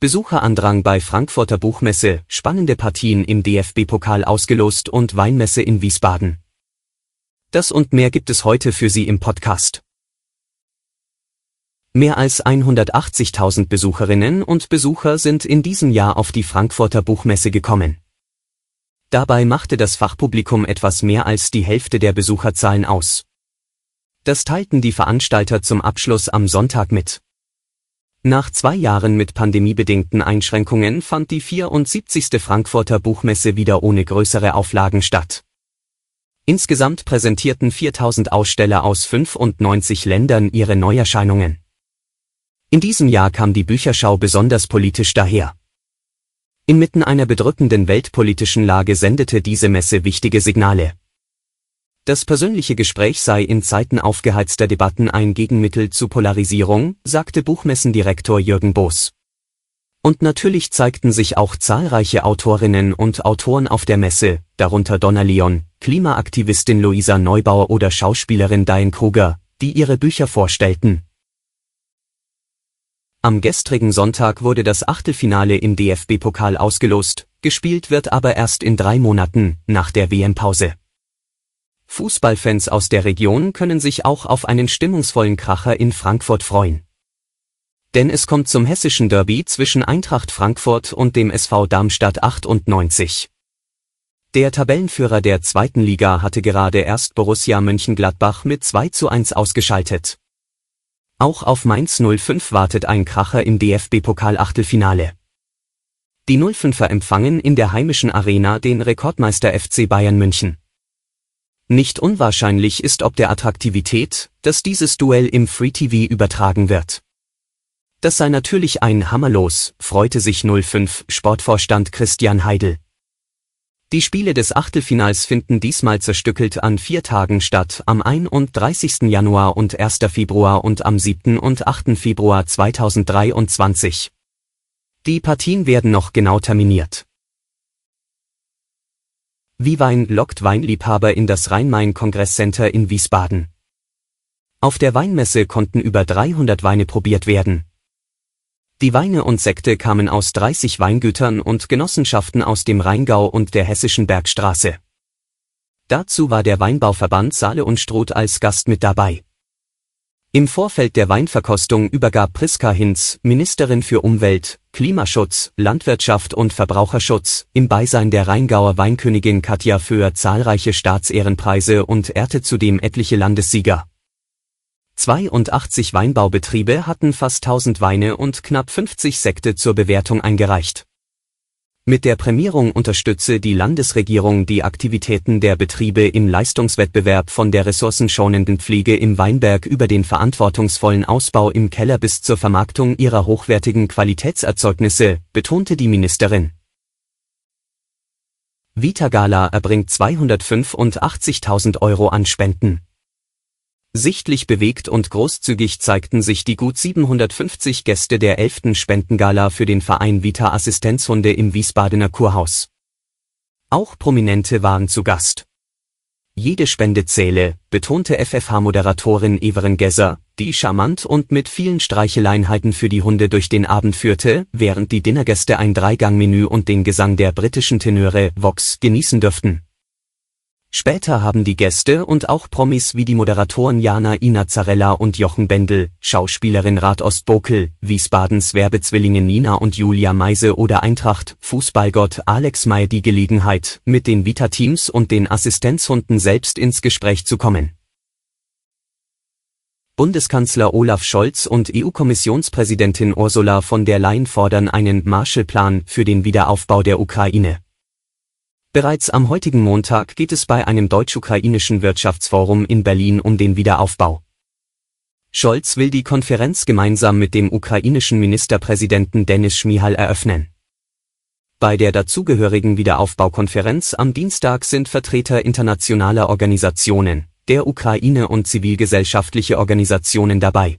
Besucherandrang bei Frankfurter Buchmesse, spannende Partien im DFB-Pokal ausgelost und Weinmesse in Wiesbaden. Das und mehr gibt es heute für Sie im Podcast. Mehr als 180.000 Besucherinnen und Besucher sind in diesem Jahr auf die Frankfurter Buchmesse gekommen. Dabei machte das Fachpublikum etwas mehr als die Hälfte der Besucherzahlen aus. Das teilten die Veranstalter zum Abschluss am Sonntag mit. Nach zwei Jahren mit pandemiebedingten Einschränkungen fand die 74. Frankfurter Buchmesse wieder ohne größere Auflagen statt. Insgesamt präsentierten 4000 Aussteller aus 95 Ländern ihre Neuerscheinungen. In diesem Jahr kam die Bücherschau besonders politisch daher. Inmitten einer bedrückenden weltpolitischen Lage sendete diese Messe wichtige Signale. Das persönliche Gespräch sei in Zeiten aufgeheizter Debatten ein Gegenmittel zu Polarisierung, sagte Buchmessendirektor Jürgen Boos. Und natürlich zeigten sich auch zahlreiche Autorinnen und Autoren auf der Messe, darunter Donna Leon, Klimaaktivistin Luisa Neubauer oder Schauspielerin Diane Kruger, die ihre Bücher vorstellten. Am gestrigen Sonntag wurde das Achtelfinale im DFB-Pokal ausgelost, gespielt wird aber erst in drei Monaten, nach der WM-Pause. Fußballfans aus der Region können sich auch auf einen stimmungsvollen Kracher in Frankfurt freuen. Denn es kommt zum hessischen Derby zwischen Eintracht Frankfurt und dem SV Darmstadt 98. Der Tabellenführer der zweiten Liga hatte gerade erst Borussia Mönchengladbach mit 2 zu 1 ausgeschaltet. Auch auf Mainz 05 wartet ein Kracher im DFB-Pokal-Achtelfinale. Die 05er empfangen in der heimischen Arena den Rekordmeister FC Bayern München. Nicht unwahrscheinlich ist ob der Attraktivität, dass dieses Duell im Free TV übertragen wird. Das sei natürlich ein Hammerlos, freute sich 05 Sportvorstand Christian Heidel. Die Spiele des Achtelfinals finden diesmal zerstückelt an vier Tagen statt, am 31. Januar und 1. Februar und am 7. und 8. Februar 2023. Die Partien werden noch genau terminiert. Wie Wein lockt Weinliebhaber in das Rhein-Main-Kongresscenter in Wiesbaden. Auf der Weinmesse konnten über 300 Weine probiert werden. Die Weine und Sekte kamen aus 30 Weingütern und Genossenschaften aus dem Rheingau und der Hessischen Bergstraße. Dazu war der Weinbauverband Saale und Stroth als Gast mit dabei. Im Vorfeld der Weinverkostung übergab Priska Hinz, Ministerin für Umwelt, Klimaschutz, Landwirtschaft und Verbraucherschutz, im Beisein der Rheingauer Weinkönigin Katja Föhr zahlreiche Staatsehrenpreise und ehrte zudem etliche Landessieger. 82 Weinbaubetriebe hatten fast 1000 Weine und knapp 50 Sekte zur Bewertung eingereicht. Mit der Prämierung unterstütze die Landesregierung die Aktivitäten der Betriebe im Leistungswettbewerb von der ressourcenschonenden Pflege im Weinberg über den verantwortungsvollen Ausbau im Keller bis zur Vermarktung ihrer hochwertigen Qualitätserzeugnisse, betonte die Ministerin. Vitagala erbringt 285.000 Euro an Spenden. Sichtlich bewegt und großzügig zeigten sich die gut 750 Gäste der 11. Spendengala für den Verein Vita Assistenzhunde im Wiesbadener Kurhaus. Auch Prominente waren zu Gast. Jede Spende zähle, betonte FFH-Moderatorin Everen Gesser, die charmant und mit vielen Streicheleinheiten für die Hunde durch den Abend führte, während die Dinnergäste ein Dreigangmenü und den Gesang der britischen Tenöre Vox genießen dürften. Später haben die Gäste und auch Promis wie die Moderatoren Jana Inazzarella und Jochen Bendel, Schauspielerin Rat Ostbokel, Wiesbadens Werbezwillinge Nina und Julia Meise oder Eintracht, Fußballgott Alex May die Gelegenheit, mit den Vita-Teams und den Assistenzhunden selbst ins Gespräch zu kommen. Bundeskanzler Olaf Scholz und EU-Kommissionspräsidentin Ursula von der Leyen fordern einen Marshallplan für den Wiederaufbau der Ukraine. Bereits am heutigen Montag geht es bei einem deutsch-ukrainischen Wirtschaftsforum in Berlin um den Wiederaufbau. Scholz will die Konferenz gemeinsam mit dem ukrainischen Ministerpräsidenten Denis Schmihal eröffnen. Bei der dazugehörigen Wiederaufbaukonferenz am Dienstag sind Vertreter internationaler Organisationen, der Ukraine und zivilgesellschaftliche Organisationen dabei.